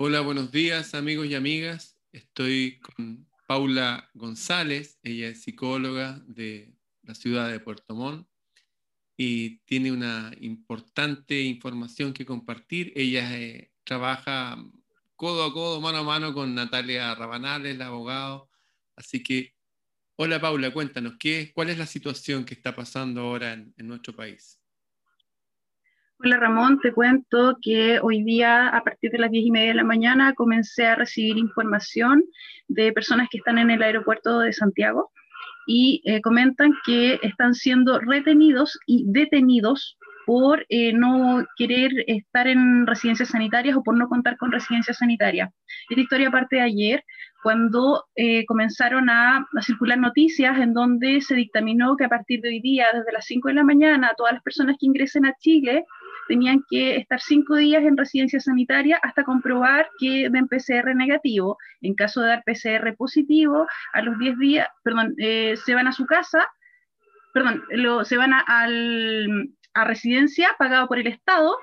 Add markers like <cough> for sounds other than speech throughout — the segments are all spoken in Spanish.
Hola, buenos días amigos y amigas. Estoy con Paula González, ella es psicóloga de la ciudad de Puerto Montt y tiene una importante información que compartir. Ella eh, trabaja codo a codo, mano a mano con Natalia Rabanales, la abogado. Así que, hola Paula, cuéntanos, ¿qué, ¿cuál es la situación que está pasando ahora en nuestro país? Hola Ramón, te cuento que hoy día a partir de las diez y media de la mañana comencé a recibir información de personas que están en el aeropuerto de Santiago y eh, comentan que están siendo retenidos y detenidos por eh, no querer estar en residencias sanitarias o por no contar con residencias sanitarias. Esta historia parte de ayer, cuando eh, comenzaron a, a, circular noticias en donde se dictaminó que a partir de hoy día, desde las 5 de la mañana, todas las personas que ingresen a Chile tenían que estar cinco días en residencia sanitaria hasta comprobar que den PCR negativo. En caso de dar PCR positivo, a los 10 días, perdón, eh, se van a su casa, perdón, se van a, residencia pagado por el Estado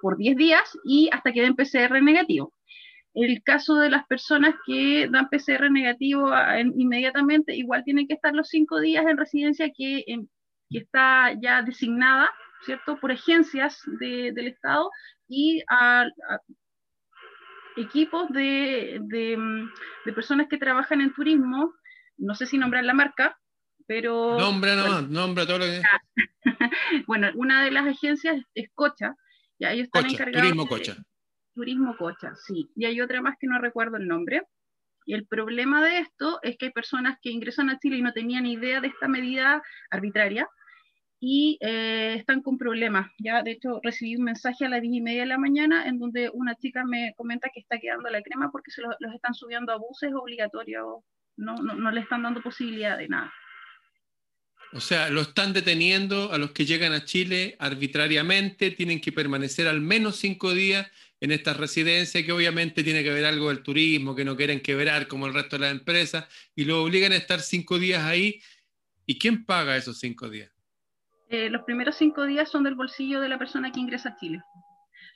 por 10 días y hasta que den PCR negativo. El caso de las personas que dan PCR negativo inmediatamente, igual tienen que estar los cinco días en residencia que está ya designada ¿cierto? Por agencias del Estado y a, equipos de, de, personas que trabajan en turismo, no sé si nombrar la marca, pero... Nombra no, nombra todo lo que... <laughs> bueno, una de las agencias es Cocha, y ellos están encargados... Turismo Cocha. Turismo Cocha, sí. Y hay otra más que no recuerdo el nombre. Y el problema de esto es que hay personas que ingresan a Chile y no tenían idea de esta medida arbitraria, y eh, están con problemas. Ya, de hecho, recibí un mensaje a las 10 y media de la mañana en donde una chica me comenta que está quedando la crema porque se los, están subiendo a buses obligatorios, no, no, no, le están dando posibilidad de nada. O sea, lo están deteniendo a los que llegan a Chile arbitrariamente, tienen que permanecer al menos cinco días en esta residencia, que obviamente tiene que ver algo del turismo, que no quieren quebrar como el resto de las empresas, y lo obligan a estar cinco días ahí. ¿Y quién paga esos cinco días? Eh, los primeros cinco días son del bolsillo de la persona que ingresa a Chile.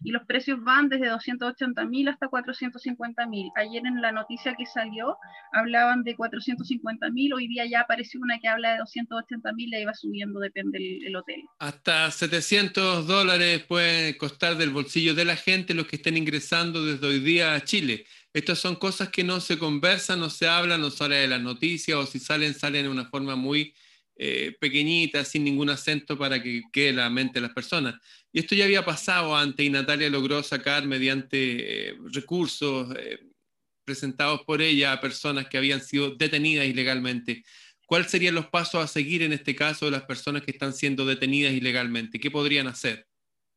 Y los precios van desde 280 mil hasta 450 mil. Ayer en la noticia que salió hablaban de 450 mil, hoy día ya apareció una que habla de 280 mil, la iba subiendo, depende del hotel. Hasta 700 dólares puede costar del bolsillo de la gente los que estén ingresando desde hoy día a Chile. Estas son cosas que no se conversan, no se hablan, no sale de las noticias o si salen, salen de una forma muy eh, pequeñita, sin ningún acento para que quede la mente de las personas. Y esto ya había pasado antes y Natalia logró sacar mediante eh, recursos eh, presentados por ella a personas que habían sido detenidas ilegalmente. ¿Cuáles serían los pasos a seguir en este caso de las personas que están siendo detenidas ilegalmente? ¿Qué podrían hacer?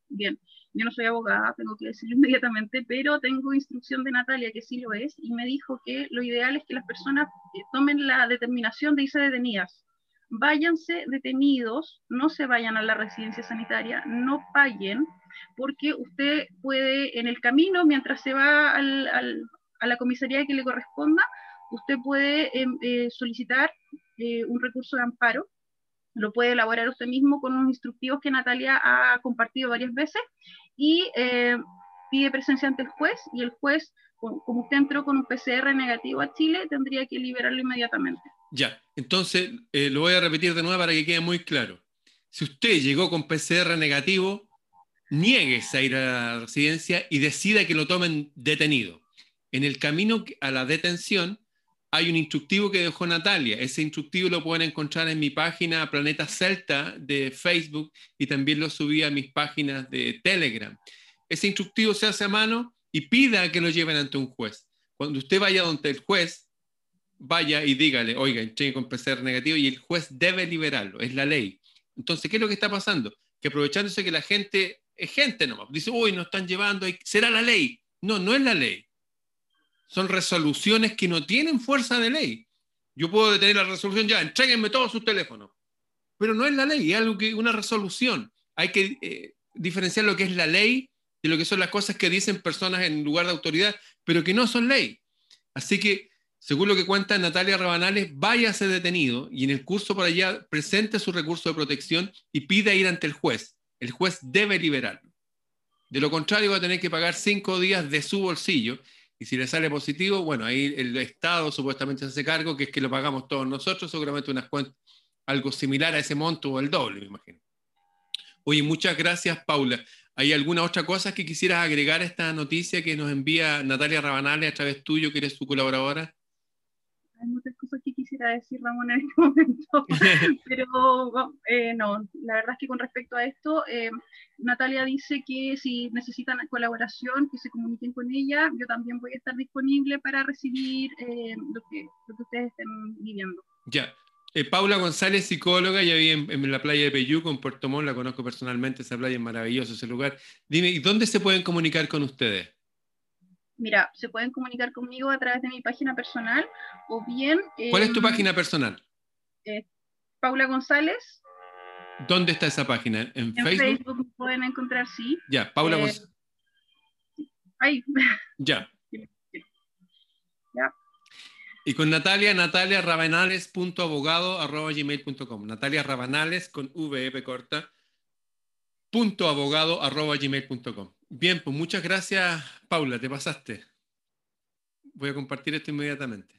Bien, yo no soy abogada, tengo que decirlo inmediatamente, pero tengo instrucción de Natalia, que sí lo es, y me dijo que lo ideal es que las personas tomen la determinación de irse detenidas váyanse detenidos, no se vayan a la residencia sanitaria, no paguen, porque usted puede, en el camino, mientras se va a la comisaría que le corresponda, usted puede em, eh, solicitar eh, un recurso de amparo, lo puede elaborar usted mismo con unos instructivos que Natalia ha compartido varias veces y eh, pide presencia ante el juez y el juez, como usted entró con un PCR negativo a Chile, tendría que liberarlo inmediatamente. Ya, entonces eh, lo voy a repetir de nuevo para que quede muy claro. Si usted llegó con PCR negativo, niegues a ir a la residencia y decida que lo tomen detenido. En el camino a la detención hay un instructivo que dejó Natalia. Ese instructivo lo pueden encontrar en mi página Planeta Celta de Facebook y también lo subí a mis páginas de Telegram. Ese instructivo se hace a mano y pida que lo lleven ante un juez. Cuando usted vaya donde el juez, vaya y dígale, oiga, entregue con PCR negativo y el juez debe liberarlo, es la ley. Entonces, ¿qué es lo que está pasando? Que aprovechándose que la gente es gente nomás, dice, uy, nos están llevando, será la ley. No, no es la ley. Son resoluciones que no tienen fuerza de ley. Yo puedo detener la resolución ya, entréguenme todos sus teléfonos. Pero no es la ley, es algo que una resolución. Hay que eh, diferenciar lo que es la ley de lo que son las cosas que dicen personas en lugar de autoridad, pero que no son ley. Así que según lo que cuenta Natalia Rabanales, ser detenido y en el curso por allá presente su recurso de protección y pida ir ante el juez. El juez debe liberarlo. De lo contrario, va a tener que pagar cinco días de su bolsillo. Y si le sale positivo, bueno, ahí el Estado supuestamente se hace cargo, que es que lo pagamos todos nosotros, seguramente unas cuentas, algo similar a ese monto o el doble, me imagino. Oye, muchas gracias, Paula. ¿Hay alguna otra cosa que quisieras agregar a esta noticia que nos envía Natalia Rabanales a través tuyo, que eres su colaboradora? Hay muchas cosas que quisiera decir, Ramón, en este <laughs> momento, <laughs> pero eh, no, la verdad es que con respecto a esto, eh, Natalia dice que si necesitan colaboración, que se comuniquen con ella, yo también voy a estar disponible para recibir eh, lo, que, lo que ustedes estén viviendo. Ya, Paula González, psicóloga, ya vi en, la playa de Peyuco, en Puerto Montt, la conozco personalmente, esa playa es maravillosa, ese lugar. Dime, ¿y dónde se pueden comunicar con ustedes? Mira, se pueden comunicar conmigo a través de mi página personal o bien... ¿Cuál es tu página personal? Eh, Paula González. ¿Dónde está esa página? ¿En, en Facebook? pueden encontrar, sí. Ya, Paula eh, González. Ahí. <laughs> Ya. ya. Y con Natalia, Natalia gmail.com. Natalia Rabanales con VP corta. Punto abogado arroba gmail.com. Bien, pues muchas gracias, Paula, te pasaste. Voy a compartir esto inmediatamente.